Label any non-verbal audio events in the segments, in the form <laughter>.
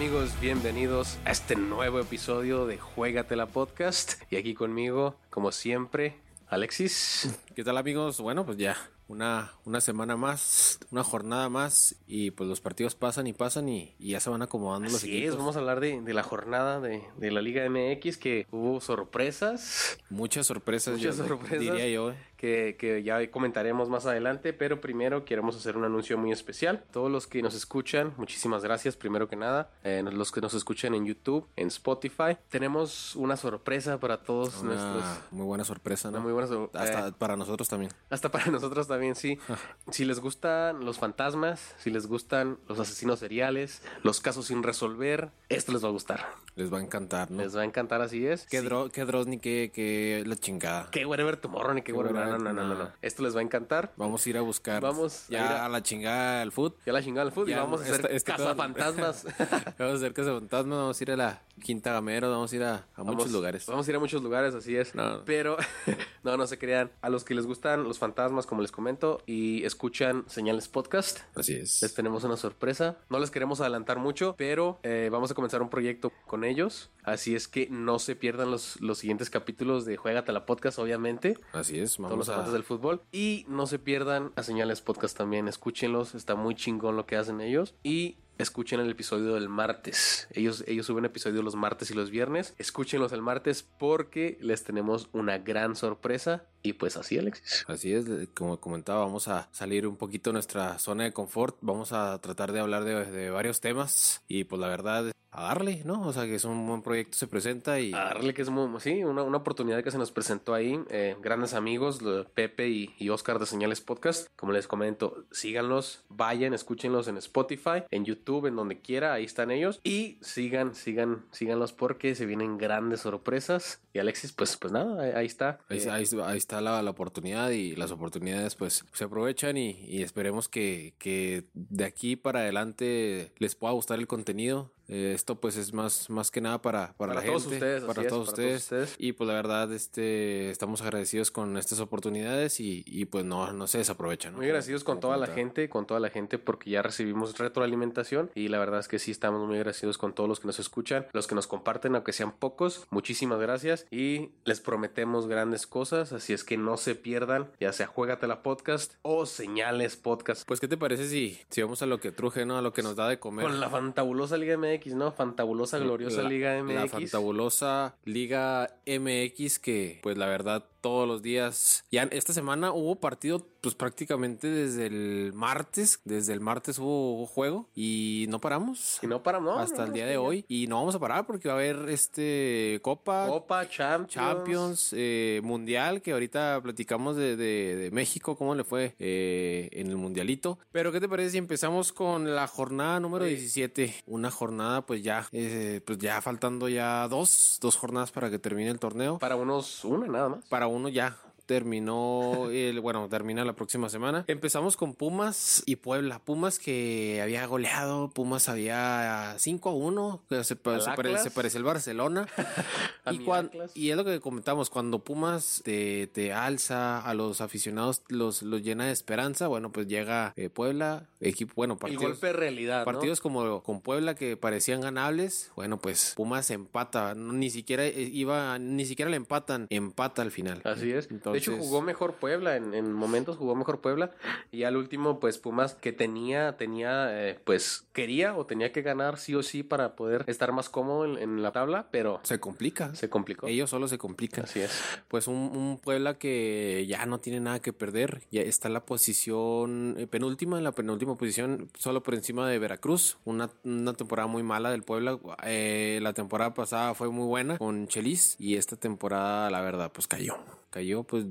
amigos? Bienvenidos a este nuevo episodio de Juégatela Podcast. Y aquí conmigo, como siempre, Alexis. ¿Qué tal amigos? Bueno, pues ya una, una semana más, una jornada más y pues los partidos pasan y pasan y, y ya se van acomodando los equipos. es, vamos a hablar de, de la jornada de, de la Liga MX que hubo sorpresas, Muchas sorpresas, Muchas yo- sorpresas. diría yo. Que, que ya comentaremos más adelante, pero primero queremos hacer un anuncio muy especial. Todos los que nos escuchan, muchísimas gracias primero que nada. Eh, los que nos escuchan en YouTube, en Spotify, tenemos una sorpresa para todos nuestros... Una muy buena sorpresa, Una ¿no? muy buena sor- Hasta eh, para nosotros también. Hasta para <laughs> nosotros también, sí. <laughs> si les gustan los fantasmas, si les gustan los asesinos seriales, los casos sin resolver, esto les va a gustar. Les va a encantar, ¿no? Les va a encantar, así es. Qué, Sí. Dro- qué Drosny, qué, qué la chingada. Qué whatever tomorrow ni qué whatever. No, no, no, no. Esto les va a encantar. Vamos a ir a buscar. Vamos a ya ir a- la chingada al foot. Ya la chingada el fútbol y Ya, vamos a hacer este- este todo- cazafantasmas. <laughs> vamos a hacer cazafantasmas, vamos a ir a la Quinta Gamero, vamos a ir a, muchos lugares. Vamos a ir a muchos lugares, así es. Pero <laughs> no, no se crean. A los que les gustan los fantasmas, como les comento, y escuchan Señales Podcast, Así es. les tenemos una sorpresa. No les queremos adelantar mucho, pero eh, vamos a comenzar un proyecto con ellos. Así es que no se pierdan los, los siguientes capítulos de Juégate la Podcast, obviamente. Así es. Vamos los amantes del fútbol. Y no se pierdan a Señales Podcast también. Escúchenlos. Está muy chingón lo que hacen ellos. Y escuchen el episodio del martes. Ellos, ellos suben episodio los martes y los viernes. Escúchenlos el martes porque les tenemos una gran sorpresa. Y pues así, Alexis. Así es, como comentaba, vamos a salir un poquito de nuestra zona de confort, vamos a tratar de hablar de, de varios temas y pues la verdad, a darle, ¿no? O sea que es un buen proyecto, se presenta y A darle que es muy, sí, una, una oportunidad que se nos presentó ahí. Eh, grandes amigos, Pepe y, y Oscar de Señales Podcast. Como les comento, síganlos, vayan, escúchenlos en Spotify, en YouTube, en donde quiera, ahí están ellos. Y sigan, sigan, síganlos porque se vienen grandes sorpresas. Y Alexis, pues, pues nada, ahí, ahí está. ahí, Eh, ahí- ahí está la, la oportunidad y las oportunidades pues se aprovechan y, y esperemos que, que de aquí para adelante les pueda gustar el contenido. Eh, esto pues es más, más que nada para, para, Para la todos gente, ustedes, para, así es, todos para todos ustedes. ustedes. Y pues la verdad este estamos agradecidos con estas oportunidades y, y pues no, no se desaprovechan. ¿no? Muy agradecidos con toda la gente, con toda la gente, porque ya recibimos retroalimentación y la verdad es que sí estamos muy agradecidos con todos los que nos escuchan, los que nos comparten, aunque sean pocos. Muchísimas gracias y les prometemos grandes cosas, así es que no se pierdan, ya sea Juégatela Podcast o Señales Podcast. Pues, ¿qué te parece si, si vamos a lo que truje, ¿no? A lo que nos da de comer. Con la fantabulosa Liga MX, ¿no? Fantabulosa, gloriosa La- Liga La MX. fantabulosa Liga MX que, pues la verdad, todos los días. Ya esta semana hubo partido, pues prácticamente desde el martes. Desde el martes hubo juego y no paramos. y no para, no. hasta no, el día no, de no. hoy. Y no vamos a parar porque va a haber este Copa. Copa, Champions. Champions, eh, Mundial, que ahorita platicamos de, de- de México, cómo le fue eh, en el Mundialito. Pero, ¿qué te parece si empezamos con la jornada número Sí. 17? Una jornada, pues ya, eh, pues ya faltando ya dos, dos jornadas para que termine el torneo. Para unos, una nada más. Para uno ya. Terminó el, bueno, termina la próxima semana. Empezamos con Pumas y Puebla. Pumas que había goleado, Pumas había 5 a 1, que se, se, pare- se parecía el Barcelona. <laughs> Y, cuan- es lo que comentamos, cuando Pumas te, te alza a los aficionados, los, los llena de esperanza, bueno, pues llega eh, Puebla, equipo, bueno, El partidos, golpe de realidad. ¿no? partidos como con Puebla que parecían ganables, bueno, pues Pumas empata, ni siquiera eh, iba, ni siquiera le empatan, empata al final. Así es. Entonces, hecho, jugó mejor Puebla. En, en momentos jugó mejor Puebla. Y al último, pues Pumas que tenía, tenía, eh, pues quería o tenía que ganar sí o sí para poder estar más cómodo en, en la tabla, pero se complica. se complicó. Ellos solo se complican. Así es. Pues un, un Puebla que ya no tiene nada que perder. Ya está en la posición eh, penúltima, en la penúltima posición, solo por encima de Veracruz. Una, una temporada muy mala del Puebla. Eh, la temporada pasada fue muy buena con Chelis. Y esta temporada, la verdad, pues cayó. Cayó, pues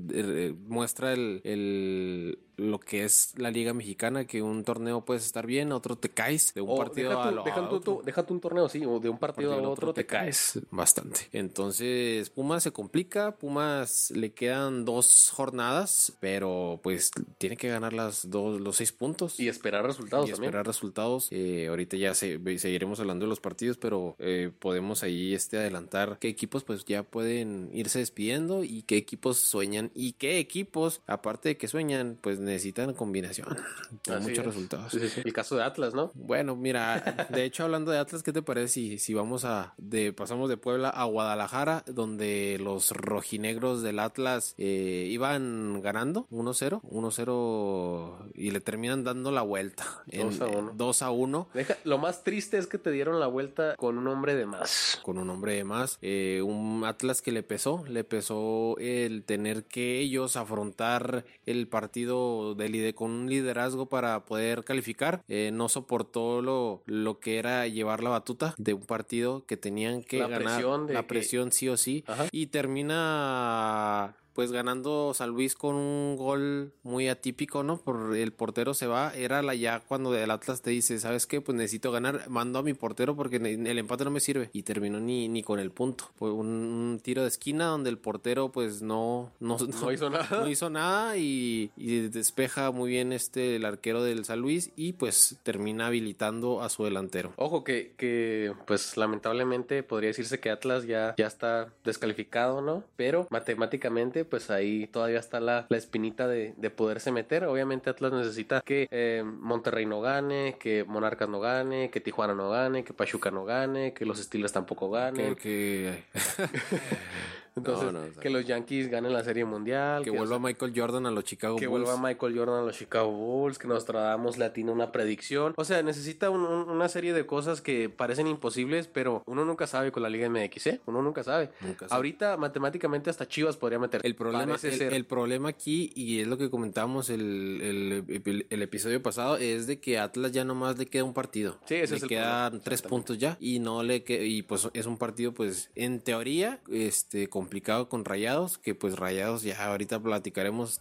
muestra el, el- lo que es la Liga Mexicana, que un torneo puedes estar bien, otro te caes de un O partido deja, a lo- deja a tu- otro tu- deja tu un torneo, sí, o de un partido, partido a otro te caes. bastante. Entonces, Pumas se complica, Pumas le quedan dos jornadas, pero pues tiene que ganar las dos, los seis puntos. Y esperar resultados y también. esperar resultados. Eh, ahorita ya se, seguiremos hablando de los partidos, pero eh, podemos ahí este adelantar qué equipos pues ya pueden irse despidiendo y qué equipos sueñan y qué equipos, aparte de que sueñan, pues necesitan combinación. muchos resultados. El caso de Atlas, ¿no? Bueno, mira, de hecho, hablando de Atlas, ¿qué te parece si, si vamos a. de pasamos de Puebla a Guadalajara, donde los rojinegros del Atlas eh, iban ganando 1-0, 1-0 y le terminan dando la vuelta. 2 a 1. 2 a 1. lo más triste es que te dieron la vuelta con un hombre de más. Con un hombre de más. Eh, un Atlas que le pesó, le pesó el tener que ellos afrontar el partido de, con un liderazgo para poder calificar. Eh, no soportó lo, lo que era llevar la batuta de un partido que tenían que ganar. la presión sí o sí. Y termina pues ganando San Luis con un gol muy atípico, ¿no? Por el portero se va, era la ya cuando el Atlas te dice, ¿sabes qué? Pues necesito ganar, mando a mi portero porque el empate no me sirve y terminó ni, ni con el punto. Fue un, tiro de esquina donde el portero pues no no, no, hizo nada. No hizo nada y, y, despeja muy bien este el arquero del San Luis y pues termina habilitando a su delantero. Ojo que, que pues lamentablemente podría decirse que Atlas ya, ya está descalificado, ¿no? Pero matemáticamente pues ahí todavía está la, espinita de, poderse meter. Obviamente Atlas necesita que eh, Monterrey no gane, que Monarcas no gane, que Tijuana no gane, que Pachuca no gane, que los Steelers tampoco ganen. Que, <laughs> Entonces, que los Yankees ganen la Serie Mundial. Que, vuelva Michael Jordan a los Chicago Bulls. Que vuelva Michael Jordan a los Chicago Bulls. Que Nostradamus le atine una predicción. O sea, necesita una serie de cosas que parecen imposibles, pero uno nunca sabe con la Liga MX, ¿eh? Uno nunca sabe. Ahorita, matemáticamente, hasta Chivas podría meter. El problema, el, problema aquí, y es lo que comentábamos el, el, episodio pasado, es de que Atlas ya nomás le queda un partido. Sí, ese le es el quedan tres puntos ya. Y no le y pues es un partido, pues, en teoría, este, complicado con Rayados, que pues Rayados ya ahorita platicaremos,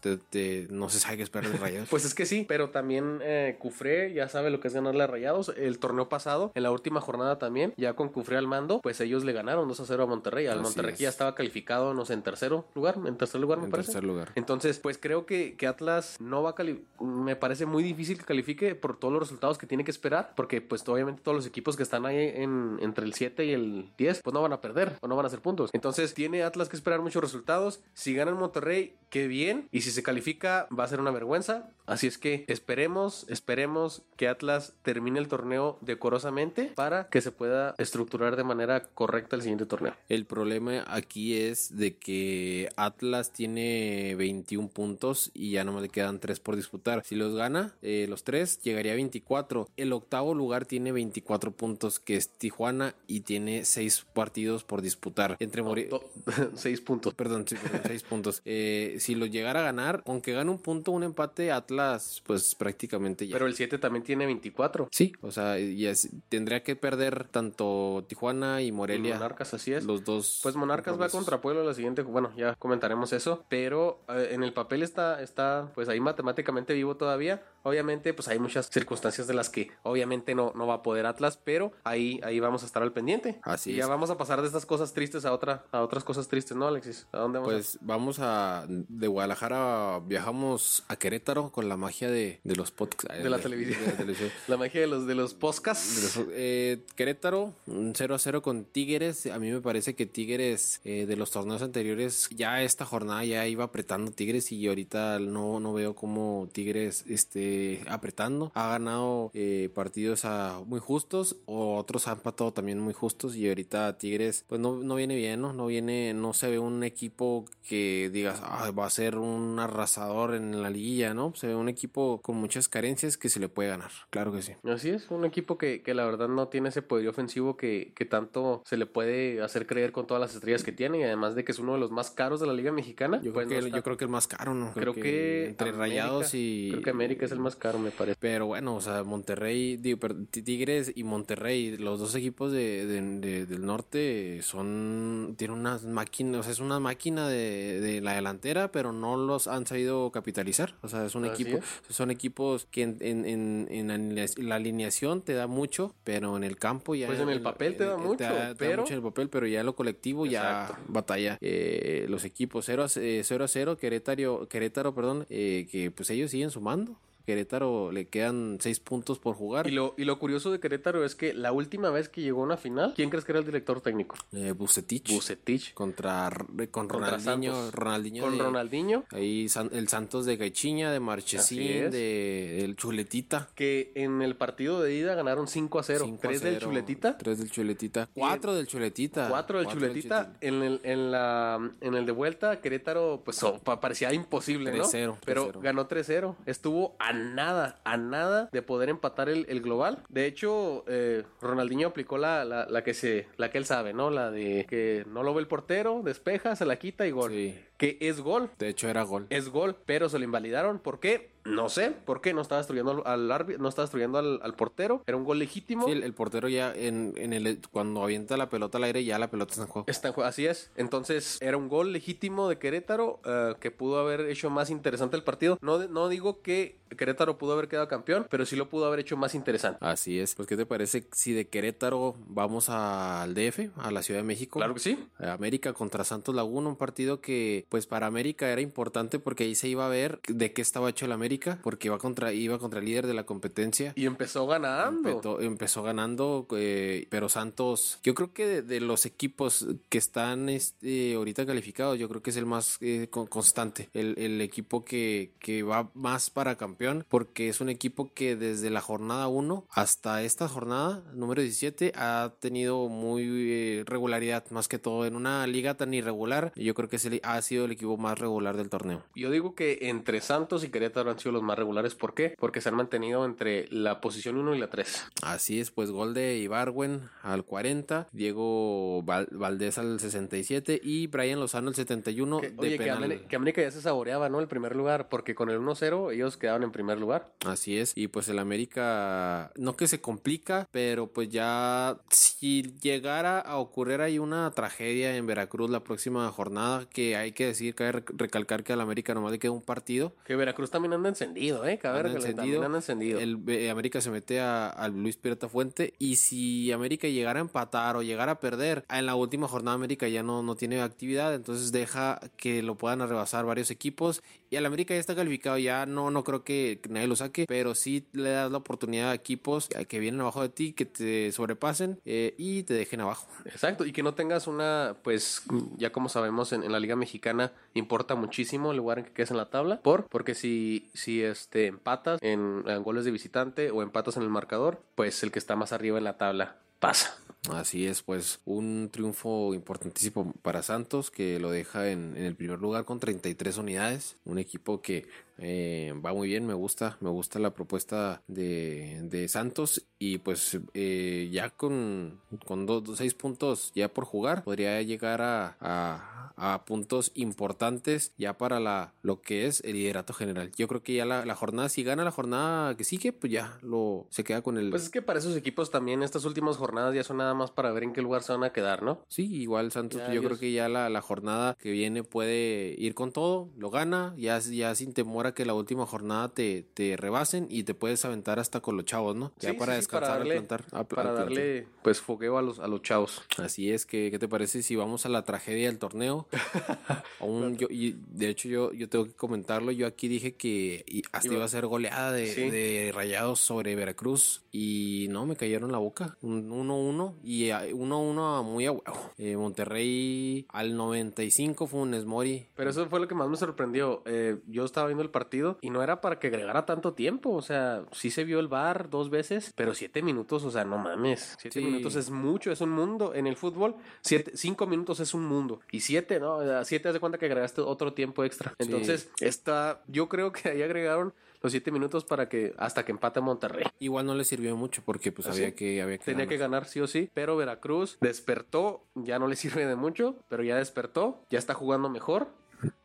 no se sabe qué esperar de Rayados. <laughs> pues es que sí, pero también eh, Cufré ya sabe lo que es ganarle a Rayados. El torneo pasado, en la última jornada también, ya con Cufré al mando, pues ellos le ganaron 2 a 0 a Monterrey. Al Monterrey ya estaba calificado, no sé, en tercero lugar, en tercer lugar me en parece. tercer lugar. Entonces, pues creo que, que Atlas no va a calificar, me parece muy difícil que califique por todos los resultados que tiene que esperar, porque pues obviamente todos los equipos que están ahí en, entre el 7 y el 10, pues no van a perder o no van a hacer puntos. Entonces, tiene Atlas que esperar muchos resultados. Si gana el Monterrey, qué bien. Y si se califica, va a ser una vergüenza. Así es que esperemos, esperemos que Atlas termine el torneo decorosamente para que se pueda estructurar de manera correcta el siguiente torneo. El problema aquí es de que Atlas tiene 21 puntos y ya no le quedan 3 por disputar. Si los gana, eh, los 3 llegaría a 24. El octavo lugar tiene 24 puntos, que es Tijuana, y tiene 6 partidos por disputar. Entre Mori <laughs> 6 puntos. Perdón, sí, 6 puntos. <laughs> Eh, si lo llegara a ganar, aunque gane un punto, un empate, Atlas, pues prácticamente ya. Pero el 7 también tiene 24. Sí, o sea, ya tendría que perder tanto Tijuana y Morelia. Monarcas, así es. Los dos. Pues Monarcas va contra Pueblo la siguiente. Bueno, ya comentaremos eso. Pero eh, en el papel está, está, pues ahí matemáticamente vivo todavía. Obviamente, pues hay muchas circunstancias de las que obviamente no, no va a poder Atlas, pero ahí, ahí vamos a estar al pendiente. Así y Ya vamos a pasar de estas cosas tristes a otra, a otras cosas tristes, ¿no, Alexis? ¿A dónde vamos? Pues vamos a de Guadalajara viajamos a Querétaro con la magia de, de los podcasts. De, la televisión. <laughs> la magia de los de los podcasts. Eh, Querétaro, 0 a 0 con Tigres. A mí me parece que Tigres eh, de los torneos anteriores, ya esta jornada ya iba apretando Tigres y ahorita no, no veo cómo Tigres esté apretando. Ha ganado eh, partidos a muy justos o otros han empatado también muy justos y ahorita Tigres pues no, no viene bien, ¿no? No viene, no se ve un equipo que digas, va a ser un arrasador en la liguilla, ¿no? Se ve un equipo con muchas carencias que se le puede ganar, claro que sí. Así es, un equipo que, que la verdad no tiene ese poder ofensivo que, que, tanto se le puede hacer creer con todas las estrellas que tiene y además de que es uno de los más caros de la liga mexicana. Yo, creo, pues que, yo creo que el más caro, ¿no? Creo, que, entre Rayados y... Creo que América es el más caro, me parece. Pero bueno, o sea, Monterrey, digo, Tigres y Monterrey, los dos equipos de, del norte son, tienen unas máquinas, o sea, es una máquina de, de la delantera, pero no los han sabido capitalizar. O sea, es un equipo, son equipos que en, en, en, la alineación te da mucho, pero en el campo ya. Pues en el papel te da mucho, te da, pero... mucho en el papel, pero ya lo colectivo ya batalla. Eh, los equipos 0 a 0, 0 a 0 Querétaro, Querétaro, perdón, eh, que pues ellos siguen sumando Querétaro le quedan seis puntos por jugar. Y lo, y lo curioso de Querétaro es que la última vez que llegó a una final, ¿quién crees que era el director técnico? Eh, Bucetich. Bucetich. Contra, con Contra Ronaldinho. Santos. Ronaldinho Con de- Ronaldinho. Ahí San- el Santos de Gaichiña, de Marchesín, es. de el Chuletita. Que en el partido de ida ganaron 5 a 0. 5 a 3 del 0, Chuletita. Tres del Chuletita. Cuatro del Chuletita. 4 del Cuatro Chuletita. En el, en, la, en el de vuelta, Querétaro, pues oh, pa- parecía imposible, ¿no? 3-0, Pero 3-0. ganó 3-0. Estuvo a nada, a nada de poder empatar el, el global. De hecho, eh, Ronaldinho aplicó la, la, la que se, la que él sabe, ¿no? La de que no lo ve el portero, despeja, se la quita y gol. Sí. Que es gol. De hecho, era gol. Es gol, pero se lo invalidaron. ¿Por qué? No sé. ¿Por qué? No estaba destruyendo al, árbitro, no estaba destruyendo al, al portero. Era un gol legítimo. Sí, el, el portero ya en, en el cuando avienta la pelota al aire, ya la pelota está en juego. Está en juego, así es. Entonces, era un gol legítimo de Querétaro eh, que pudo haber hecho más interesante el partido. No, no digo que Querétaro pudo haber quedado campeón, pero sí lo pudo haber hecho más interesante. Así es. Pues, ¿qué te parece si de Querétaro vamos al DF, a la Ciudad de México? Claro que sí. América contra Santos Laguna, un partido que pues para América era importante porque ahí se iba a ver de qué estaba hecho el América, porque iba contra, iba contra el líder de la competencia. Y empezó ganando. Empezó, empezó ganando, eh, pero Santos, yo creo que de, de los equipos que están este, ahorita calificados, yo creo que es el más eh, con- constante, el, el equipo que, que va más para campeón, porque es un equipo que desde la jornada 1 hasta esta jornada, número 17, ha tenido muy eh, regularidad, más que todo en una liga tan irregular, yo creo que es el- ha sido el equipo más regular del torneo. Yo digo que entre Santos y Querétaro han sido los más regulares. ¿Por qué? Porque se han mantenido entre la posición 1 y la 3. Así es, pues gol de Ibarwen al 40, Diego Val- Valdés al 67 y Brian Lozano al 71 Que- de oye, que, penal. Ameri- que América ya se saboreaba, ¿no? El primer lugar, porque con el 1-0 ellos quedaban en primer lugar. Así es, y pues el América no que se complica, pero pues ya si llegara a ocurrir ahí una tragedia en Veracruz la próxima jornada, que hay que decir, que recalcar que al América nomás le queda un partido, Que Veracruz también anda encendido, ¿eh? Cabe Anda encendido. anda encendido. El eh, América se mete a, al Luis Pirata Fuente y si América llegara a empatar o llegara a perder, en la última jornada América ya no, no tiene actividad, entonces deja que lo puedan rebasar varios equipos y al América ya está calificado, ya no, no creo que nadie lo saque, pero sí le das la oportunidad a equipos que vienen abajo de ti, que te sobrepasen eh, y te dejen abajo. Exacto, y que no tengas una, pues ya como sabemos en, la Liga Mexicana importa muchísimo el lugar en que quedes en la tabla, por porque si, si este, empatas en goles de visitante o empatas en el marcador, pues el que está más arriba en la tabla pasa. Así es, pues un triunfo importantísimo para Santos que lo deja en, en el primer lugar con 33 unidades. Un equipo que eh, va muy bien, me gusta, me gusta la propuesta de, de Santos y pues eh, ya con, con dos, dos- seis puntos ya por jugar podría llegar a, a- a puntos importantes ya para la, lo que es el liderato general. Yo creo que ya la, la jornada, si gana la jornada que sigue, pues ya lo se queda con el... Pues es que para esos equipos también estas últimas jornadas ya son nada más para ver en qué lugar se van a quedar, ¿no? Sí, igual Santos, Ya, yo creo que ya la, la jornada que viene puede ir con todo, lo gana, ya, ya sin temor a que la última jornada te, te rebasen y te puedes aventar hasta con los chavos, ¿no? Ya Sí, para sí, para descansar al darle- plantar. Para darle pues fogueo a los, a los chavos. Así es, que, ¿qué te parece si vamos a la tragedia del torneo? <laughs> Aún yo, y de hecho yo, yo tengo que comentarlo, yo aquí dije que hasta Iba- a ser goleada de, Sí. de rayados sobre Veracruz y no, me cayeron la boca, un 1-1 y a- 1-1 muy a huevo. Eh, Monterrey al 95 fue un Mori. Pero eso fue lo que más me sorprendió. Eh, yo estaba viendo el partido y no era para que agregara tanto tiempo. O sea, sí se vio el bar dos veces, pero siete minutos, o sea, no mames. Siete Sí. minutos es mucho, es un mundo. En el fútbol, siete, cinco minutos es un mundo. Y siete, ¿no? O sea, siete, haz de cuenta que agregaste otro tiempo extra. Sí. Entonces, esta, yo creo que ahí agregaron los siete minutos para que hasta que empate Monterrey. Igual no le sirvió mucho porque pues ¿Ah, había que había que Tenía que ganar. ganar sí o sí, pero Veracruz despertó, ya no le sirve de mucho, pero ya despertó, ya está jugando mejor,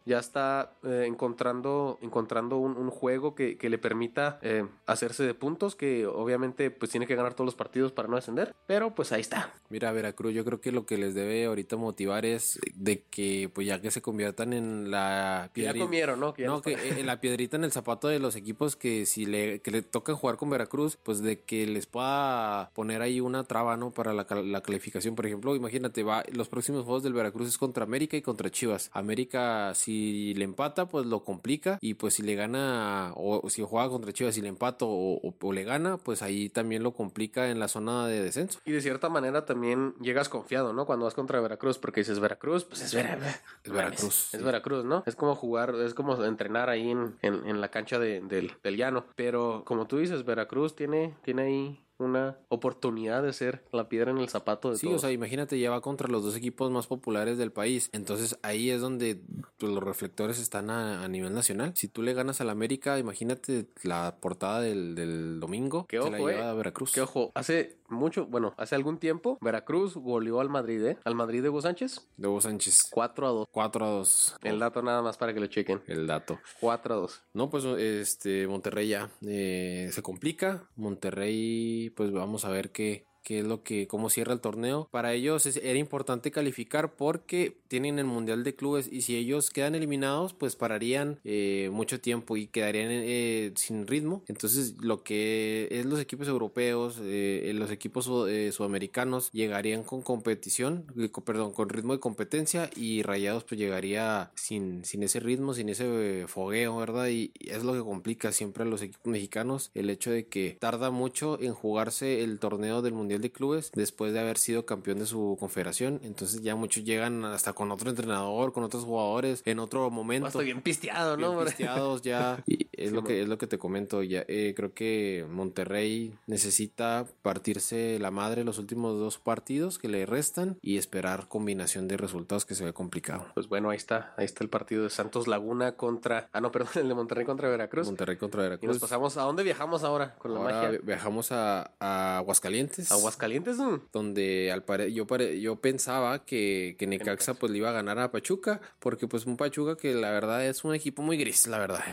ya está eh, encontrando, encontrando un, un juego que, que le permita eh, hacerse de puntos, que obviamente pues tiene que ganar todos los partidos para no descender, pero pues ahí está. Mira, Veracruz, yo creo que lo que les debe ahorita motivar es de que pues ya que se conviertan en la Que ya piedrita- comieron, ¿no? Que ya no, que eh, la piedrita en el zapato de los equipos que si le, que le tocan jugar con Veracruz, pues de que les pueda poner ahí una traba, ¿no? Para la, la calificación. Por ejemplo, imagínate, va, los próximos juegos del Veracruz es contra América y contra Chivas. América, si si le empata, pues lo complica. Y pues si le gana, o si juega contra Chivas y le empata o, le gana, pues ahí también lo complica en la zona de descenso. Y de cierta manera también llegas confiado, ¿no? Cuando vas contra Veracruz, porque dices Veracruz, pues es, Veracruz. Es Veracruz, ¿no? Es como jugar, es como entrenar ahí en, en, la cancha de, del, del llano. Pero como tú dices, Veracruz tiene, tiene ahí una oportunidad de ser la piedra en el zapato de Sí, o sea, imagínate, ya va contra los dos equipos más populares del país. Entonces ahí es donde pues, los reflectores están a, nivel nacional. Si tú le ganas al América, imagínate la portada del, del domingo. ¿Qué ojo, la lleva eh. a Veracruz. Qué ojo, hace mucho, bueno, hace algún tiempo, Veracruz goleó al Madrid, ¿eh? Al Madrid de Hugo Sánchez. De Hugo Sánchez. 4 a 2. 4 a 2. El dato nada más para que lo chequen. El dato. 4 a 2. No, pues este Monterrey ya eh, se complica. Monterrey, pues vamos a ver qué, que es lo que, cómo cierra el torneo. Para ellos era importante calificar porque tienen el Mundial de Clubes y si ellos quedan eliminados, pues pararían eh, mucho tiempo y quedarían eh, sin ritmo. Entonces, lo que es los equipos europeos, eh, los equipos sudamericanos llegarían con competición, perdón, con ritmo de competencia y Rayados pues llegaría sin, sin ese ritmo, sin ese fogueo, ¿verdad? Y es lo que complica siempre a los equipos mexicanos el hecho de que tarda mucho en jugarse el torneo del Mundial de Clubes después de haber sido campeón de su confederación. Entonces ya muchos llegan hasta con otro entrenador, con otros jugadores en otro momento. Bien pisteado, ¿no? Bien <laughs> pisteados ya. Y es lo que es lo que te comento. Ya eh, creo que Monterrey necesita partirse la madre los últimos dos partidos que le restan y esperar combinación de resultados que se ve complicado. Pues bueno, ahí está, ahí está el partido de Santos Laguna contra, ah no, <laughs> perdón, el de Monterrey contra Veracruz. Monterrey contra Veracruz. Y nos pasamos, ¿a dónde viajamos ahora con la magia? Viajamos a, a Aguascalientes. Aguascalientes, donde al pare yo yo pensaba que, que Necaxa pues le iba a ganar a Pachuca, porque pues un Pachuca que la verdad es un equipo muy gris, la verdad.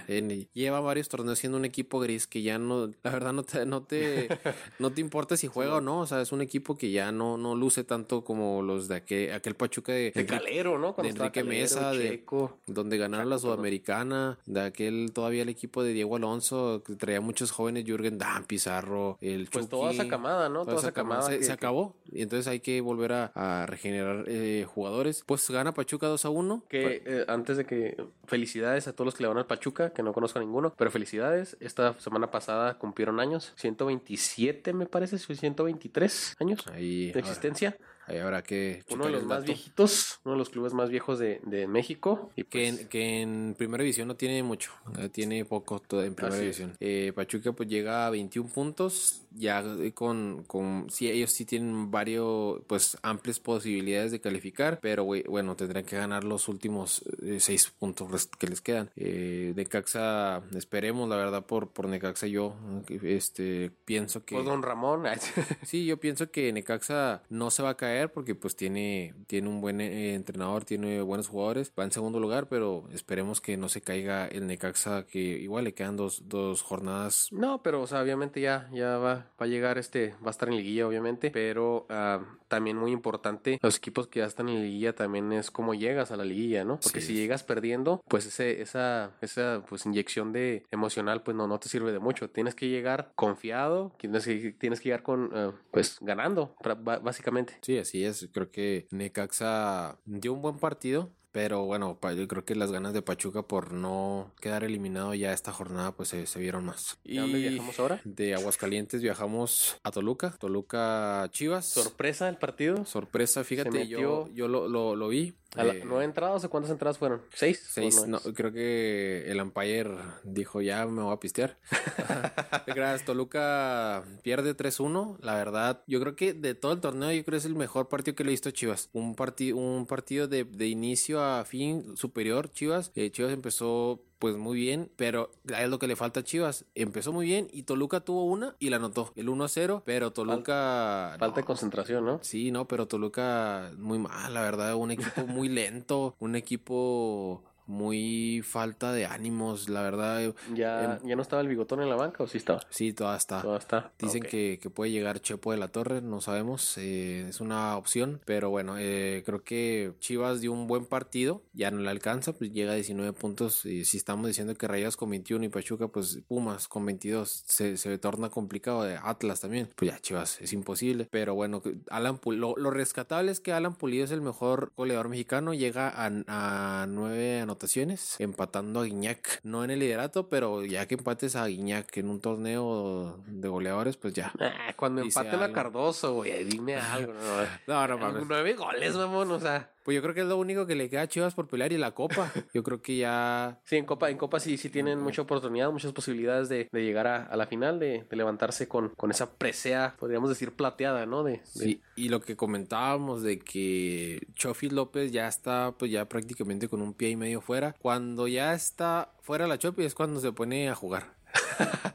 lleva varios torneos siendo un equipo gris que ya no, la verdad no te, no te, <laughs> no te importa si juega o no, o sea, es un equipo que ya no, no luce tanto como los de aquel, aquel Pachuca de, Calero, ¿no? de Enrique Mesa, de, donde ganaron la Sudamericana, de aquel todavía el equipo de Diego Alonso, que traía muchos jóvenes, Jürgen Dan, Pizarro, el Pues toda esa camada, ¿no? Toda, esa camada. Se, acabó, y entonces hay que volver a, regenerar eh, jugadores. Pues gana Pachuca 2 a 1. Que eh, antes de que felicidades a todos los que le van al Pachuca, que no conozco a ninguno, pero felicidades. Esta semana pasada cumplieron años, 127 me parece, 123 años de existencia. Habrá que. Uno de los más viejitos, uno de los clubes más viejos de, México. Y que, en, pues que en primera división no tiene mucho, tiene poco en primera división. Eh, Pachuca pues llega a 21 puntos, ya con, con. Sí, ellos sí tienen varios, pues amplias posibilidades de calificar, pero bueno, tendrán que ganar los últimos 6 eh, puntos que les quedan. Eh, Necaxa, esperemos, la verdad, por, por Necaxa yo este pienso que. Por Don Ramón. <laughs> sí, yo pienso que Necaxa no se va a caer porque pues tiene, tiene un buen eh, entrenador, tiene buenos jugadores, va en segundo lugar, pero esperemos que no se caiga el Necaxa, que igual le quedan dos, dos jornadas. No, pero o sea, obviamente ya, ya va, va a llegar este, va a estar en liguilla, obviamente, pero uh, también muy importante, los equipos que ya están en liguilla también es cómo llegas a la liguilla, ¿no? Porque si llegas perdiendo, pues ese, esa, esa pues inyección de emocional, pues no, no te sirve de mucho. Tienes que llegar confiado, tienes que, tienes que llegar con, uh, pues ganando, básicamente. Sí, así es. Creo que Necaxa dio un buen partido. Pero bueno, yo creo que las ganas de Pachuca por no quedar eliminado ya esta jornada pues se, vieron más. ¿Y dónde viajamos ahora? De Aguascalientes viajamos a Toluca, Toluca Chivas. ¿Sorpresa el partido? Sorpresa, fíjate, yo, yo lo, lo, lo vi. ¿A la, ¿Nueve entradas o cuántas entradas fueron? ¿Seis? Seis, no, creo que el umpire dijo ya me voy a pistear. <laughs> Gracias, Toluca pierde 3-1. La verdad, yo creo que de todo el torneo, yo creo que es el mejor partido que le he visto a Chivas. Un, partido un partido de, de inicio a fin superior, Chivas. Eh, Chivas empezó pues muy bien, pero es lo que le falta a Chivas. Empezó muy bien y Toluca tuvo una y la anotó. El 1 0, pero Toluca. Falta, de concentración, ¿no? Sí, no, pero Toluca muy mal, la verdad. Un equipo muy lento, un equipo muy falta de ánimos, la verdad. ¿Ya, ¿Ya no estaba el bigotón en la banca o sí estaba? Sí, toda está. Toda está. Dicen que, puede llegar Chepo de la Torre, no sabemos, eh, es una opción, pero bueno, eh, creo que Chivas dio un buen partido, ya no le alcanza, pues llega a 19 puntos y si estamos diciendo que Rayas con 21 y Pachuca, pues Pumas con 22, se, se torna complicado Atlas también, pues ya Chivas es imposible, pero bueno, Alan lo, rescatable es que Alan Pulido es el mejor goleador mexicano, llega a, a 9 anotaciones anotaciones, empatando a Guiñac. No en el liderato, pero ya que empates a Guiñac en un torneo de goleadores, pues ya. Ah, cuando empaten a Cardoso, güey, dime algo. <laughs> No, no, mames. Nueve goles, mamón, o sea. Pues yo creo que es lo único que le queda a Chivas por pelear y la Copa. <laughs> Yo creo que ya. Sí, en Copa, en Copa sí, sí tienen mucha oportunidad, muchas posibilidades de, llegar a, la final, de, levantarse con, con esa presea, podríamos decir, plateada, ¿no? De, Sí, y lo que comentábamos de que Chofi López ya está, pues ya prácticamente con un pie y medio fuera. Cuando ya está fuera la Chofi es cuando se pone a jugar.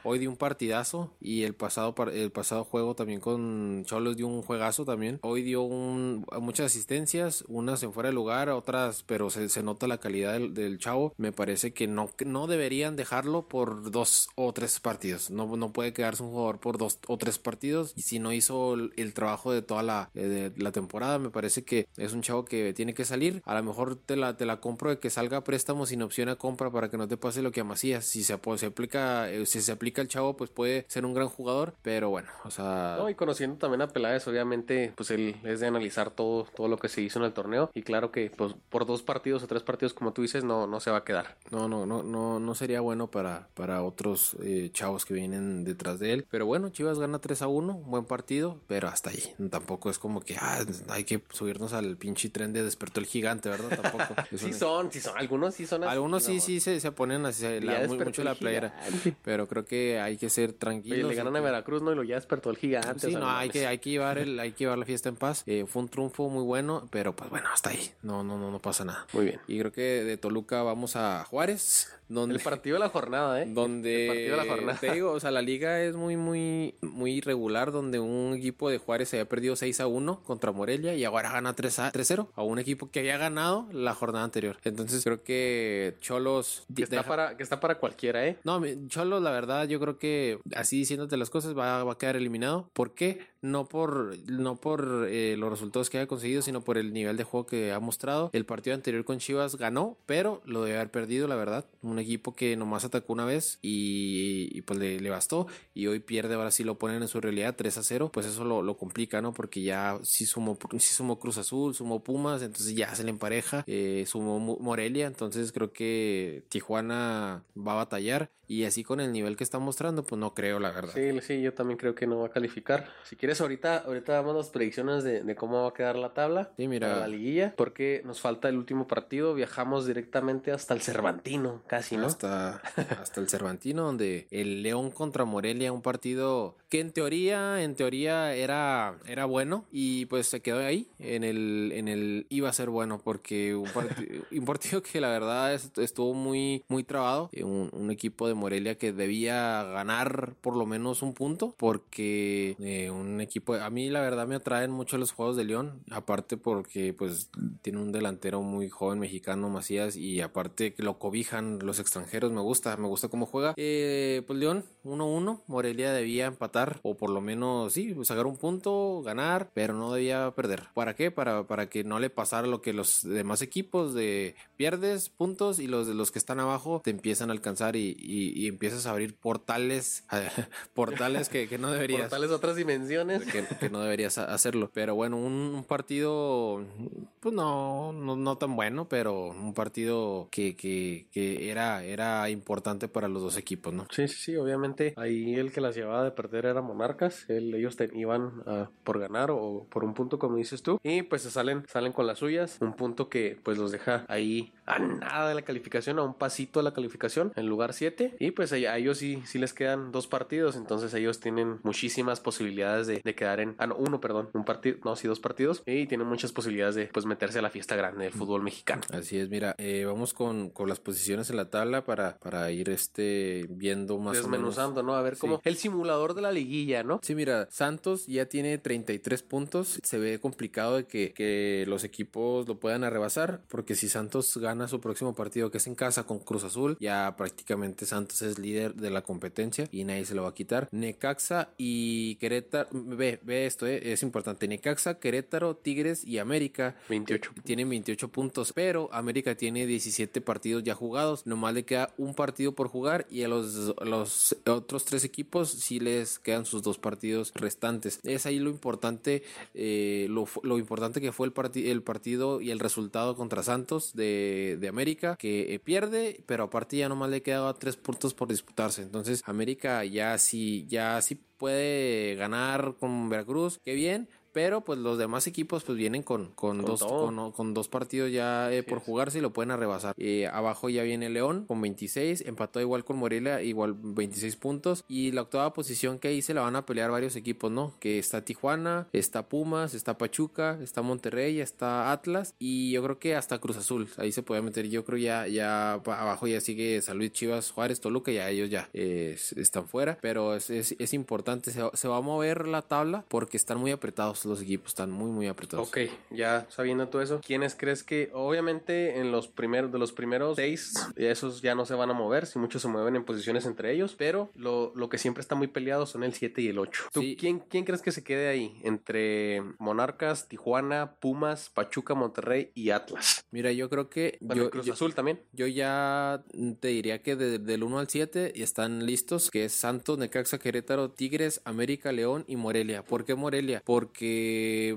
Hoy dio un partidazo y el pasado, el pasado juego también con Cholos dio un juegazo también. Hoy dio muchas asistencias, unas en fuera de lugar, otras, pero se, nota la calidad del, chavo. Me parece que no, no deberían dejarlo por dos o tres partidos. No, no puede quedarse un jugador por dos o tres partidos. Y si no hizo el, trabajo de toda la, de, la temporada, me parece que es un chavo que tiene que salir. A lo mejor te la, te la compro de que salga a préstamo sin opción a compra para que no te pase lo que a Macías. Si se aplica, eh, si se aplica el chavo, pues puede ser un gran jugador, pero bueno, o sea... No, y conociendo también a Peláez, obviamente, pues él es de analizar todo, todo lo que se hizo en el torneo, y claro que pues por dos partidos o tres partidos, como tú dices, no, no se va a quedar. No, no, no, no, no sería bueno para, para otros eh, chavos que vienen detrás de él, pero bueno, Chivas gana 3 a 1, buen partido, pero hasta ahí, tampoco es como que ah, hay que subirnos al pinche tren de despertó el gigante, ¿verdad? Tampoco. <laughs> sí son, sí son, algunos sí son así, Algunos sí, sí se, se ponen así, la, mucho la playera, pero creo que hay que ser tranquilos. le ganan a Veracruz, ¿no? Y lo ya despertó el gigante. Sí, no, hay que, hay que llevar el, hay que llevar la fiesta en paz. Eh, fue un triunfo muy bueno, pero pues bueno, hasta ahí. No, no, no, no pasa nada. Muy bien. Y creo que de Toluca vamos a Juárez. Donde, el partido de la jornada, ¿eh? <laughs> Donde, el partido de la jornada. Te digo, o sea, la liga es muy, muy, muy irregular, donde un equipo de Juárez se había perdido 6 a 1 contra Morelia y ahora gana 3 a 3-0 a un equipo que había ganado la jornada anterior. Entonces creo que Cholos... Que está, para, que está para cualquiera, ¿eh? No, Cholos, la verdad, yo creo que así diciéndote las cosas va, va a quedar eliminado. ¿Por qué? No por, no por eh, los resultados que haya conseguido, sino por el nivel de juego que ha mostrado. El partido anterior con Chivas ganó, pero lo debe haber perdido, la verdad. Un equipo que nomás atacó una vez y, pues le, bastó. Y hoy pierde, ahora sí lo ponen en su realidad 3 a 0. Pues eso lo, lo complica, ¿no? Porque ya sí sumó, sí sumó Cruz Azul, sumó Pumas, entonces ya se le empareja. Eh, sumó Morelia, entonces creo que Tijuana va a batallar. Y así con el nivel que está mostrando, pues no creo, la verdad. Sí, sí, yo también creo que no va a calificar. Si quieres, ahorita, ahorita damos las predicciones de, cómo va a quedar la tabla. Sí, mira. la liguilla. Porque nos falta el último partido. Viajamos directamente hasta el Cervantino, casi, ¿no? Hasta, hasta el Cervantino, donde el León contra Morelia, un partido que en teoría, en teoría era, era bueno. Y pues se quedó ahí. En el, en el iba a ser bueno. Porque un, <laughs> partido, que la verdad estuvo muy, muy trabado. Un, un equipo de Morelia que debía ganar por lo menos un punto porque eh, un equipo a mí la verdad me atraen mucho los juegos de León aparte porque pues tiene un delantero muy joven mexicano Macías y aparte que lo cobijan los extranjeros me gusta me gusta cómo juega eh, pues León 1-1 Morelia debía empatar o por lo menos sí sacar un punto ganar pero no debía perder ¿para qué? para, para que no le pasara lo que los demás equipos de pierdes puntos y los de los que están abajo te empiezan a alcanzar y y, empiezas a abrir portales, <laughs> portales que, no <laughs> deberías. portales otras dimensiones. Que, no deberías hacerlo. Pero bueno, un, partido, pues no, no, tan bueno, pero un partido que, que, era, era importante para los dos equipos, ¿no? Sí, sí, sí, obviamente ahí el que las llevaba de perder era Monarcas. ellos iban por ganar o por un punto, como dices tú. Y pues se salen, salen con las suyas. Un punto que pues los deja ahí a nada de la calificación, a un pasito de la calificación, en lugar 7. Y pues a, ellos sí, sí les quedan dos partidos, entonces ellos tienen muchísimas posibilidades de, quedar en, ah, no, uno, perdón, un partido, no, sí, dos partidos, y tienen muchas posibilidades de pues meterse a la fiesta grande del fútbol mexicano. Así es, mira, eh, vamos con, con, las posiciones en la tabla para, para ir este viendo más Desmenuzando, ¿no? A ver cómo el simulador de la liguilla, ¿no? Sí, mira, Santos ya tiene 33 puntos, se ve complicado de que, que los equipos lo puedan arrebasar, porque si Santos gana su próximo partido que es en casa con Cruz Azul, ya prácticamente Santos es líder de la competencia y nadie se lo va a quitar. Necaxa y Querétaro, ve, ve esto, eh, es importante. Necaxa, Querétaro, Tigres y América 28. tienen 28 puntos, pero América tiene 17 partidos ya jugados. Nomás le queda un partido por jugar y a los, los otros tres equipos sí les quedan sus dos partidos restantes. Es ahí lo importante, eh, lo, lo, importante que fue el, el partido y el resultado contra Santos de de, América que eh, pierde, pero aparte ya nomás le quedaba tres puntos por disputarse. Entonces América ya sí, ya sí puede ganar con Veracruz, qué bien, pero pues los demás equipos pues vienen con, con, dos, con, dos partidos ya eh, por jugarse y lo pueden arrebasar. Eh, abajo ya viene León con 26, empató igual con Morelia, igual 26 puntos. Y la octava posición que ahí se la van a pelear varios equipos, ¿no? Que está Tijuana, está Pumas, está Pachuca, está Monterrey, está Atlas y yo creo que hasta Cruz Azul. Ahí se puede meter. Yo creo ya, ya abajo ya sigue San Luis Chivas, Juárez, Toluca, ya ellos ya eh, están fuera. Pero es, es, importante, se, se va a mover la tabla porque están muy apretados los equipos están muy, muy apretados. Ok, ya sabiendo todo eso, ¿quiénes crees que, obviamente, en los primeros, de los primeros seis, esos ya no se van a mover, si muchos se mueven en posiciones entre ellos, pero lo, lo que siempre está muy peleado son el 7 y el 8. ¿Tú, quién, quién crees que se quede ahí? Entre Monarcas, Tijuana, Pumas, Pachuca, Monterrey y Atlas. Mira, yo creo que. yo, Cruz Azul también. Yo ya te diría que del 1 al 7 están listos, que es Santos, Necaxa, Querétaro, Tigres, América, León y Morelia. ¿Por qué Morelia? Porque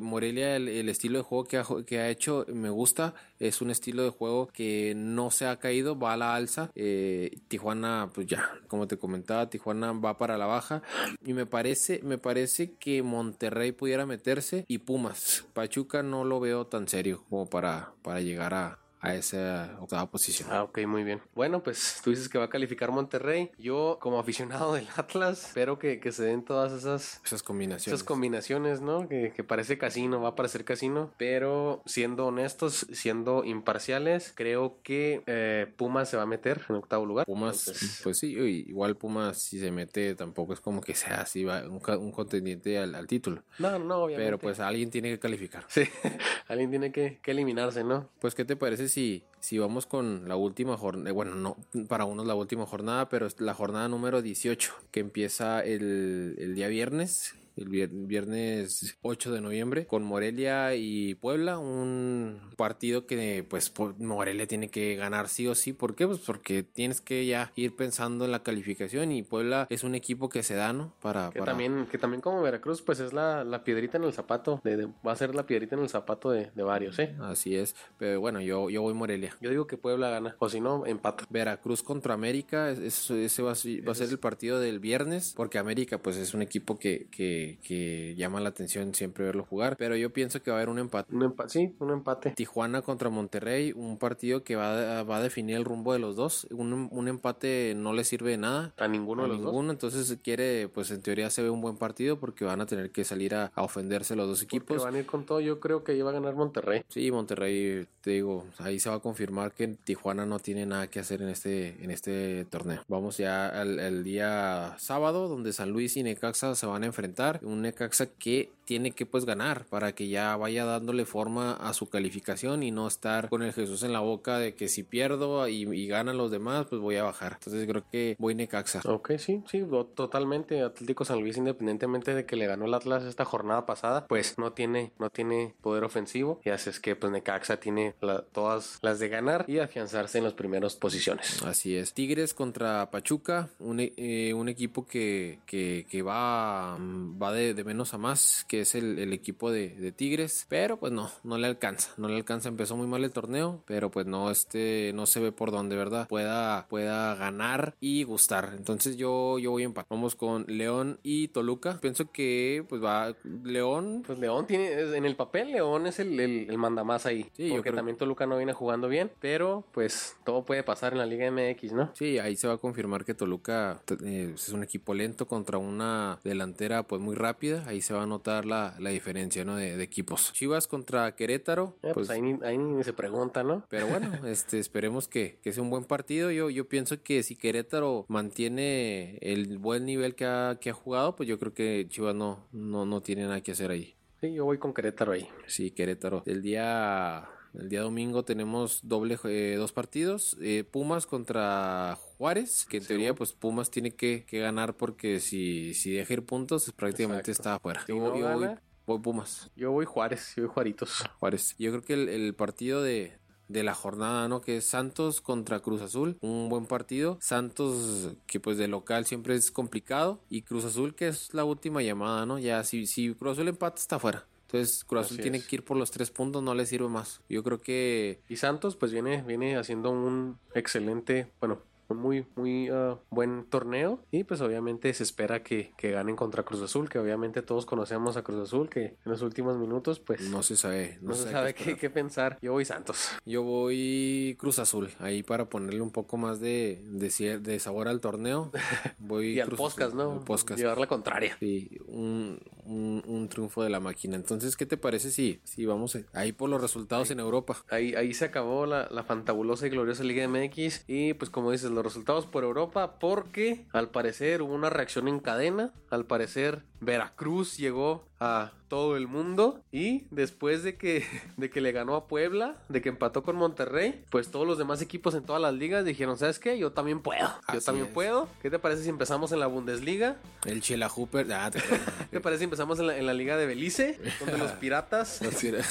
Morelia, el, estilo de juego que ha, hecho, me gusta. Es un estilo de juego que no se ha caído, va a la alza. Eh, Tijuana, pues ya, como te comentaba, Tijuana va para la baja. Y me parece, me parece que Monterrey pudiera meterse y Pumas. Pachuca no lo veo tan serio como para, para llegar a, a esa octava posición. Ah, ok, muy bien. Bueno, pues <laughs> tú dices que va a calificar Monterrey. Yo, como aficionado del Atlas, espero que, se den todas esas, esas combinaciones. Esas combinaciones, ¿no? Que, parece casino, va a parecer casino. Pero siendo honestos, siendo imparciales, creo que eh, Pumas se va a meter en octavo lugar. Pumas, pues sí, igual Pumas si se mete tampoco es como que sea así un, un contendiente al, título. No, no, obviamente. Pero pues alguien tiene que calificar. Sí, <laughs> alguien tiene que, que eliminarse, ¿no? Pues, ¿qué te parece si, si vamos con la última jornada, bueno, no, para unos la última jornada, pero es la jornada número 18, que empieza el, el día viernes, el viernes 8 de noviembre con Morelia y Puebla, un partido que pues Morelia tiene que ganar sí o sí, ¿por qué? Pues porque tienes que ya ir pensando en la calificación y Puebla es un equipo que se da, ¿no? Para, que también que también como Veracruz pues es la, la piedrita en el zapato, de, va a ser la piedrita en el zapato de, varios, ¿eh? Así es, pero bueno, yo, yo voy Morelia. Yo digo que Puebla gana, o si no, empata. Veracruz contra América, ese va, va a ser el partido del viernes, porque América pues es un equipo que, que que, llama la atención siempre verlo jugar. Pero yo pienso que va a haber un empate. Un empate, sí, un empate. Tijuana contra Monterrey, un partido que va, va a definir el rumbo de los dos. Un, un empate no le sirve de nada. A ninguno de los ninguno, entonces quiere, pues en teoría se ve un buen partido porque van a tener que salir a, ofenderse los dos equipos. Porque van a ir con todo, yo creo que iba a ganar Monterrey. Sí, Monterrey, te digo, ahí se va a confirmar que Tijuana no tiene nada que hacer en este, en este torneo. Vamos ya al, al día sábado, donde San Luis y Necaxa se van a enfrentar. Un Necaxa que tiene que pues ganar para que ya vaya dándole forma a su calificación y no estar con el Jesús en la boca de que si pierdo y, ganan los demás pues voy a bajar. Entonces creo que voy Necaxa. Ok, sí, sí, totalmente. Atlético San Luis independientemente de que le ganó el Atlas esta jornada pasada pues no tiene, no tiene poder ofensivo y así es que pues Necaxa tiene todas las de ganar y afianzarse en las primeras posiciones. Así es. Tigres contra Pachuca, un, eh, un equipo que, que, que va, va de de menos a más, que es el, equipo de, Tigres, pero pues no, no le alcanza, no le alcanza, empezó muy mal el torneo, pero pues no, este, no se ve por dónde, ¿verdad? Pueda, pueda ganar y gustar. Entonces yo, yo voy a empatar. Vamos con León y Toluca. Pienso que pues va León. Pues León tiene, en el papel León es el, el, manda más ahí. Sí, porque también Toluca no viene jugando bien, pero pues todo puede pasar en la Liga MX, ¿no? Sí, ahí se va a confirmar que Toluca eh, es un equipo lento contra una delantera pues muy rápida ahí se va a notar la, diferencia, ¿no? De, equipos. Chivas contra Querétaro. Eh, pues, ahí, ni, se pregunta, ¿no? Pero bueno, <laughs> este, esperemos que, sea un buen partido. Yo, yo pienso que si Querétaro mantiene el buen nivel que ha, que ha jugado, pues yo creo que Chivas no, no, no tiene nada que hacer ahí. Sí, yo voy con Querétaro ahí. Sí, Querétaro. El día el día domingo tenemos doble eh, dos partidos. Eh, Pumas contra Juárez, que en teoría pues Pumas tiene que, ganar porque si, si deja ir puntos pues, prácticamente está afuera. yo, voy, Pumas. Yo voy Juárez, yo voy Juaritos. Juárez. Yo creo que el, partido de, la jornada, ¿no? Que es Santos contra Cruz Azul, un buen partido. Santos, que pues de local siempre es complicado. Y Cruz Azul, que es la última llamada, ¿no? Ya si, si Cruz Azul empata, está fuera. Entonces Cruz Azul tiene que ir por los tres puntos, no le sirve más. Yo creo que Y Santos pues viene, viene haciendo un excelente, bueno, un muy, muy ah, buen torneo y pues obviamente se espera que, que ganen contra Cruz Azul, que obviamente todos conocemos a Cruz Azul, que en los últimos minutos pues no se sabe. No, se sabe qué, pensar. Yo voy Santos. Yo voy Cruz Azul, ahí para ponerle un poco más de, de, sabor al torneo. <laughs> Voy Y al Cruz podcast, Azul, ¿no? al podcast. Llevar la contraria. Sí, un, un, un triunfo de la máquina. Entonces, ¿qué te parece si, si vamos ahí por los resultados en Europa? Ahí, ahí se acabó la, la fantabulosa y gloriosa Liga MX. Y pues como dices, los resultados por Europa, porque al parecer hubo una reacción en cadena. Al parecer Veracruz llegó a todo el mundo. Y después de que, <laughs> de que le ganó a Puebla, de que empató con Monterrey, pues todos los demás equipos en todas las ligas dijeron, ¿sabes qué? Yo también puedo. Yo también es. puedo. ¿Qué te parece si empezamos en la Bundesliga? El Chela Hooper. Ah, te- <laughs> ¿Qué te parece si empezamos en la, en la Liga de Belice? Donde los <laughs> piratas... los, pira-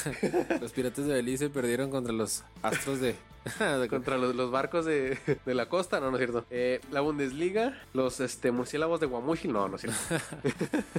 los piratas de Belice perdieron contra los astros de. de- contra los, los barcos de, de la costa, no, no es cierto. Eh, la Bundesliga, los este, murciélagos de Guamúchil, no, no es cierto.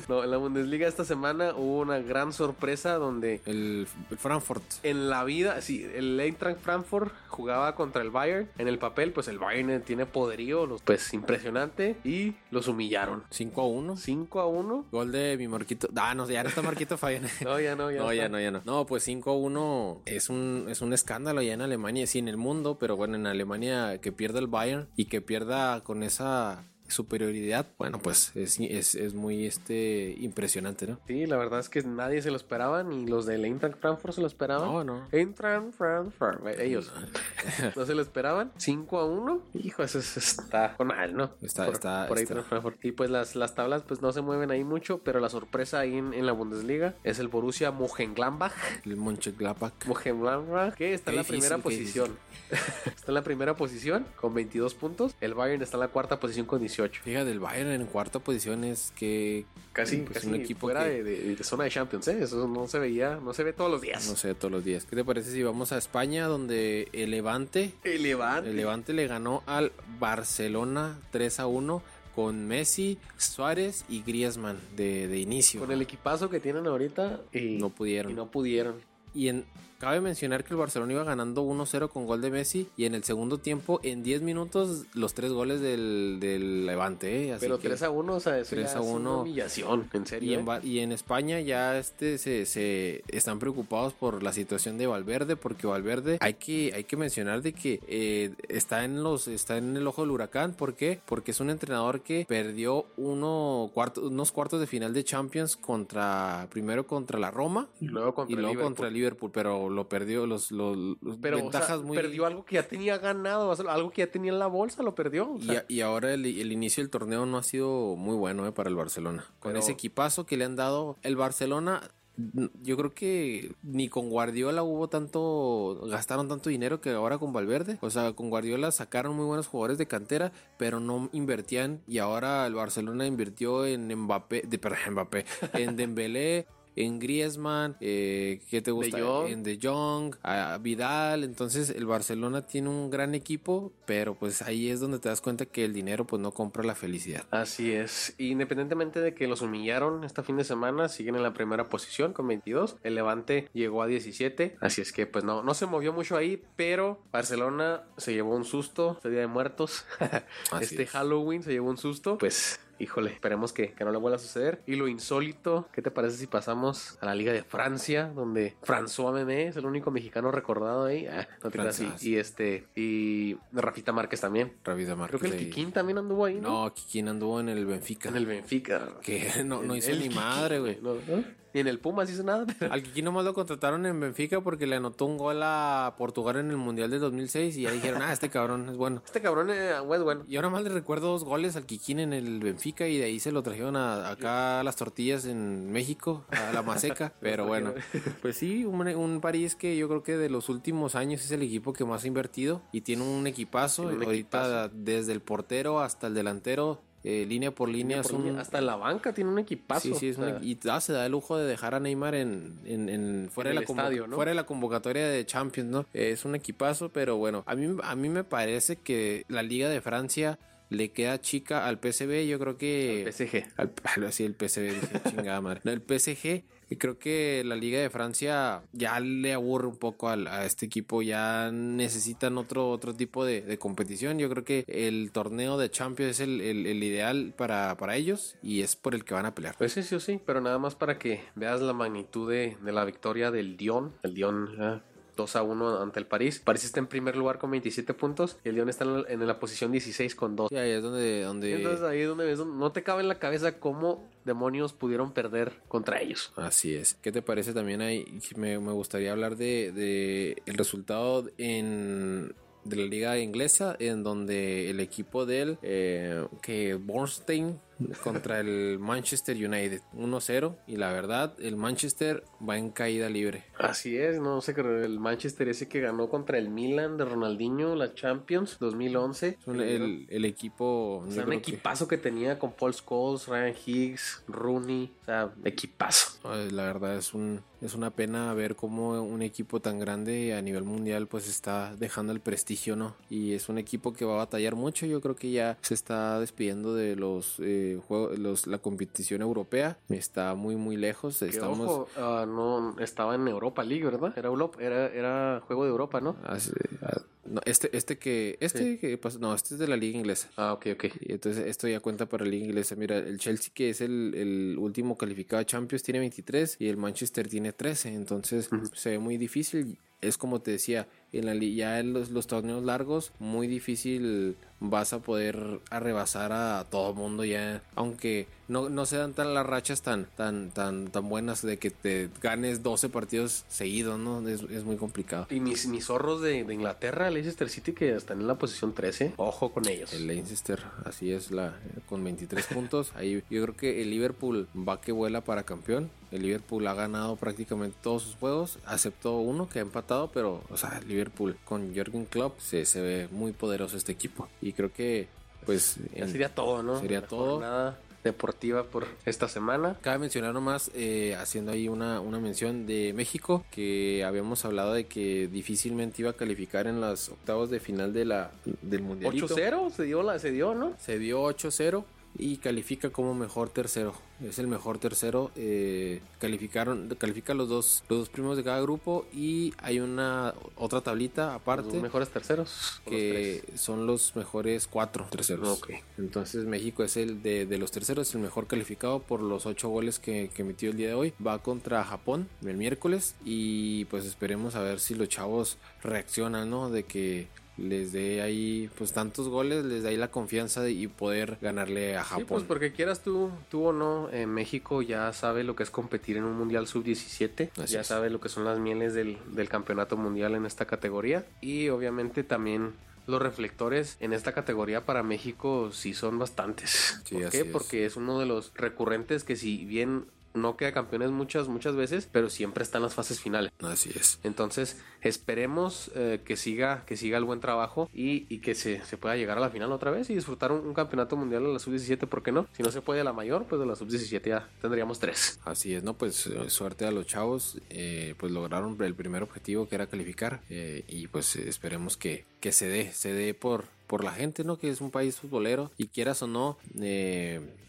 No, en la Bundesliga esta semana hubo una gran sorpresa donde el, el Frankfurt. en la vida, sí, el Eintracht Frankfurt jugaba contra el Bayern. En el papel, pues el Bayern tiene poderío, los- pues impresionante, y los humillaron. 5 a 1. 5 a 1. Gol de mi Marquito. Ah, no, ya no está Marquito Fabián. <laughs> No, ya no, ya No, ya está. no, ya no. No, pues 5-1 es un, es un escándalo ya en Alemania, sí, en el mundo, pero bueno, en Alemania que pierda el Bayern y que pierda con esa superioridad, bueno, pues es, es, es muy este impresionante, ¿no? Sí, la verdad es que nadie se lo esperaba, ni los del Eintracht Frankfurt se lo esperaban. No, no. Eintracht Frankfurt, ellos <laughs> no se lo esperaban. 5 a 1. Hijo, eso, es- está mal, ¿no? Está- por, está- por está. Eintracht Frankfurt. Y pues las, las tablas pues no se mueven ahí mucho, pero la sorpresa ahí en, en la Bundesliga es el Borussia Mönchengladbach. El Mönchengladbach. Mönchengladbach, que está en la primera posición. <laughs> está en la primera posición con 22 puntos. El Bayern está en la cuarta posición con 18. Fíjate, el Bayern en cuarta posición es que Casi, pues, casi un equipo fuera que- de, de- zona de Champions, ¿eh? Eso no se veía, no se ve todos los días. no sé todos los días. ¿Qué te parece si vamos a España donde el Levante El Levante. El Levante le ganó al Barcelona 3 a 1 con Messi, Suárez y Griezmann de, de inicio. Con el equipazo que tienen ahorita y No pudieron. Y no pudieron. Y en, cabe mencionar que el Barcelona iba ganando 1-0 con gol de Messi y en el segundo tiempo, en 10 minutos, los tres goles del, del Levante. ¿eh? Así Pero que- 3 a 1, o sea, eso 3 ya a es una 1. humillación, en y serio. en, ¿eh? Y en España ya este se, se están preocupados por la situación de Valverde porque Valverde hay que hay que mencionar de que eh, está en los está en el ojo del huracán ¿por qué? Porque es un entrenador que perdió uno cuarto, unos cuartos de final de Champions contra primero contra la Roma Y luego contra y luego Liverpool. contra el Liverpool pero lo perdió los, los, los Pero, o ventajas sea, muy perdió algo que ya tenía ganado, algo que ya tenía en la bolsa, lo perdió. o Y, sea, a- y ahora el, el inicio del torneo no ha sido muy bueno eh, para el Barcelona. Con Pero- ese equipazo que le han dado el Barcelona, yo creo que ni con Guardiola hubo tanto, gastaron tanto dinero que ahora con Valverde. O sea, con Guardiola sacaron muy buenos jugadores de cantera, pero no invertían. Y ahora el Barcelona invirtió en Mbappé, de, perdón, Mbappé, en Dembélé. En Griezmann, eh, ¿qué te gusta? Jong. En De Jong, a Vidal. Entonces el Barcelona tiene un gran equipo, pero pues ahí es donde te das cuenta que el dinero pues no compra la felicidad. Así es. Independientemente de que los humillaron este fin de semana, siguen en la primera posición con 22. El Levante llegó a 17. Así es que pues no, no se movió mucho ahí, pero Barcelona se llevó un susto este Día de Muertos. <laughs> Este es. Halloween se llevó un susto. Pues Híjole, esperemos que, que no le vuelva a suceder. Y lo insólito, ¿qué te parece si pasamos a la Liga de Francia? Donde François Memé es el único mexicano recordado ahí. Ah, no te creas, y, este, y Rafita Márquez también. Ravida Márquez. Creo que el ahí. Kikín también anduvo ahí, ¿no? No, Kikín anduvo en el Benfica. En el Benfica. Que <laughs> no, no hizo el ni Kikín, madre, güey. No, ¿no? Ni en el Pumas hizo nada. pero- Al Kikín nomás lo contrataron en Benfica porque le anotó un gol a Portugal en el Mundial de 2006 y ya dijeron, ah, este cabrón es bueno. Este cabrón eh, es bueno. Y ahora más le recuerdo dos goles al Kikín en el Benfica y de ahí se lo trajeron a, acá a las tortillas en México, a la Maseca. <laughs> Pero bueno, <laughs> pues sí, un, un París que yo creo que de los últimos años es el equipo que más ha invertido y tiene un equipazo. Tiene un Ahorita desde el portero hasta el delantero, eh, línea por línea, Por línea, Hasta en la banca tiene un equipazo. Sí, sí, es o sea, un- y ah, se da el lujo de dejar a Neymar en, en, en- fuera, En de la estadio, ¿no? fuera de la convocatoria de Champions, ¿no? Eh, es un equipazo, pero bueno, a mí, a mí me parece que la Liga de Francia le queda chica al PSV. Yo creo que. Al PSG. Al, <laughs> sí, el PSV, dije, chingada madre. No, el PSG y creo que la Liga de Francia ya le aburre un poco a este equipo, ya necesitan otro, otro tipo de, competición. Yo creo que el torneo de Champions es el, ideal para, para, ellos y es por el que van a pelear. Pues sí, sí, sí, pero nada más para que veas la magnitud de, la victoria del Dion. El Dion 2 a 1 ante el París. París está en primer lugar con 27 puntos y el Lyon está en la, posición 16 con 2. Y ahí es donde, donde... Entonces ahí es donde ves, no te cabe en la cabeza cómo demonios pudieron perder contra ellos. Así es. ¿Qué te parece también ahí? Me, me gustaría hablar de, de el resultado en de la liga inglesa en donde el equipo de él eh, que Bornstein contra el Manchester United 1-0 y la verdad el Manchester va en caída libre. Así es, no sé, el Manchester ese que ganó contra el Milan de Ronaldinho la Champions 2011. El, el equipo... un equipazo que... tenía con Paul Scholes, Ryan Higgs, Rooney, o sea, equipazo. La verdad es un es una pena ver cómo un equipo tan grande a nivel mundial pues está dejando el prestigio, ¿no? Y es un equipo que va a batallar mucho, yo creo que ya se está despidiendo de los eh, juego, la competición europea está muy muy lejos. Estamos... Ah, no estaba en Europa League, ¿verdad? Era, era, era juego de Europa, ¿no? Ah, ah, no, este, este que, este que no, este es de la liga inglesa. Ah, ok, ok. entonces esto ya cuenta para la liga inglesa. Mira, el Chelsea que es el, el último calificado a Champions tiene 23 y el Manchester tiene 13. Entonces se ve muy difícil. Es como te decía, en la, ya en los, los torneos largos, muy difícil vas a poder arrebasar a todo mundo ya, aunque no, no se dan tan las rachas tan, tan, tan, tan buenas de que te ganes 12 partidos seguidos, ¿no? Es, muy complicado. Y mis, mis zorros de, Inglaterra, el Leicester City, que están en la posición 13, ojo con ellos. El Leicester, así es, la con 23 puntos. <laughs> Ahí yo creo que el Liverpool va que vuela para campeón. El Liverpool ha ganado prácticamente todos sus juegos, aceptó uno que ha empatado, pero, o sea, Liverpool con Jürgen Klopp se, se ve muy poderoso este equipo. Y creo que, pues. Ya sería todo, ¿no? Sería todo. Nada deportiva por esta semana. Cabe mencionar nomás, eh, haciendo ahí una, una mención de México, que habíamos hablado de que difícilmente iba a calificar en las octavos de final de la, del Mundial. 8-0 se dio, la, se dio, ¿no? Se dio 8-0 y califica como mejor tercero. Es el mejor tercero. Eh, calificaron, califica los dos, los dos primos de cada grupo y hay una otra tablita aparte. Los mejores terceros. Que son los mejores cuatro terceros. Entonces México es el de, de, los terceros, el mejor calificado por los ocho goles que, que emitió el día de hoy. Va contra Japón el miércoles y pues esperemos a ver si los chavos reaccionan, ¿no? De que les dé ahí pues tantos goles, les dé ahí la confianza y poder ganarle a Japón. Sí, pues porque quieras tú, tú o no, en México ya sabe lo que es competir en un Mundial Sub-17, ya sabe lo que son las mieles del, del campeonato mundial en esta categoría y obviamente también los reflectores en esta categoría para México sí son bastantes. ¿Por qué? Porque es uno de los recurrentes que si bien no queda campeones muchas, muchas veces, pero siempre está en las fases finales. Así es. Entonces, esperemos eh, que siga, que siga el buen trabajo y, que se, pueda llegar a la final otra vez y disfrutar un, campeonato mundial en la sub-17, ¿por qué no? Si no se puede la mayor, pues de la sub-17 ya tendríamos tres. Así es, ¿no? Pues eh, suerte a los chavos, eh, pues lograron el primer objetivo que era calificar y pues esperemos que, que se dé, se dé por, por la gente, ¿no? Que es un país futbolero y quieras o no,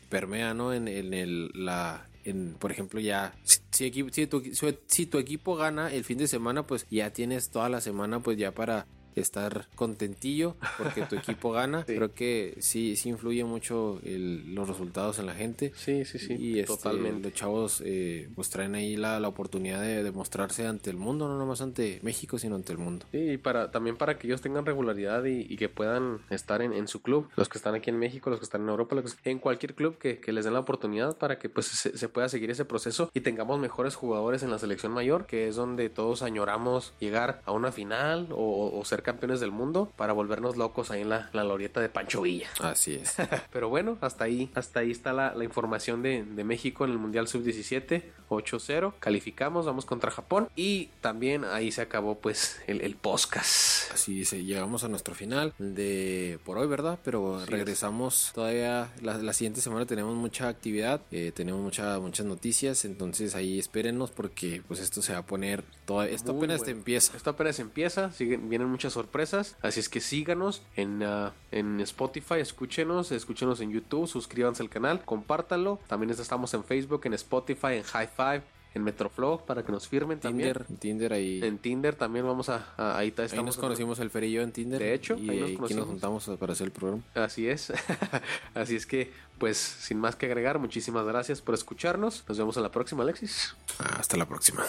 permea, ¿no? En, en el, la, por ejemplo, ya, si, si, tu, equipo gana el fin de semana, pues ya tienes toda la semana, pues ya para estar contentillo porque tu <laughs> equipo gana. Creo que sí, sí influye mucho los resultados en la gente. Sí, sí, sí. Y este, totalmente. Los chavos eh, pues traen ahí la, la, oportunidad de demostrarse ante el mundo, no nomás ante México, sino ante el mundo. Sí, y para, también para que ellos tengan regularidad y, que puedan estar en, su club. Los que están aquí en México, los que están en Europa, en cualquier club que, les den la oportunidad para que pues se, pueda seguir ese proceso y tengamos mejores jugadores en la selección mayor, que es donde todos añoramos llegar a una final o, o ser campeones del mundo para volvernos locos ahí en la, la de Pancho Villa. Así es. <laughs> Pero bueno, hasta ahí, hasta ahí está la, información de, México en el Mundial Sub-17, 8-0, calificamos, vamos contra Japón y también ahí se acabó pues el, el podcast. Así es, llegamos a nuestro final de por hoy, ¿verdad? Pero regresamos todavía, la, siguiente semana tenemos mucha actividad, eh, tenemos mucha, muchas noticias, entonces ahí espérenos porque pues esto se va a poner, todo, esto apenas empieza. Esto apenas empieza, siguen, vienen muchas muchas sorpresas. Así es que síganos en, ah, en Spotify, escúchenos, escúchenos en YouTube, suscríbanse al canal, compártanlo. También estamos en Facebook, en Spotify, en High Five en Metroflow para que nos firmen Tinder, también. Tinder ahí. En Tinder también vamos a, a- ahí, está- ahí estamos nos conocimos el Fer y yo en Tinder. De hecho, y ahí nos aquí nos conocimos. juntamos para hacer el programa. Así es. <laughs> Así es que, pues, sin más que agregar, muchísimas gracias por escucharnos. Nos vemos en la próxima, Alexis. Hasta la próxima.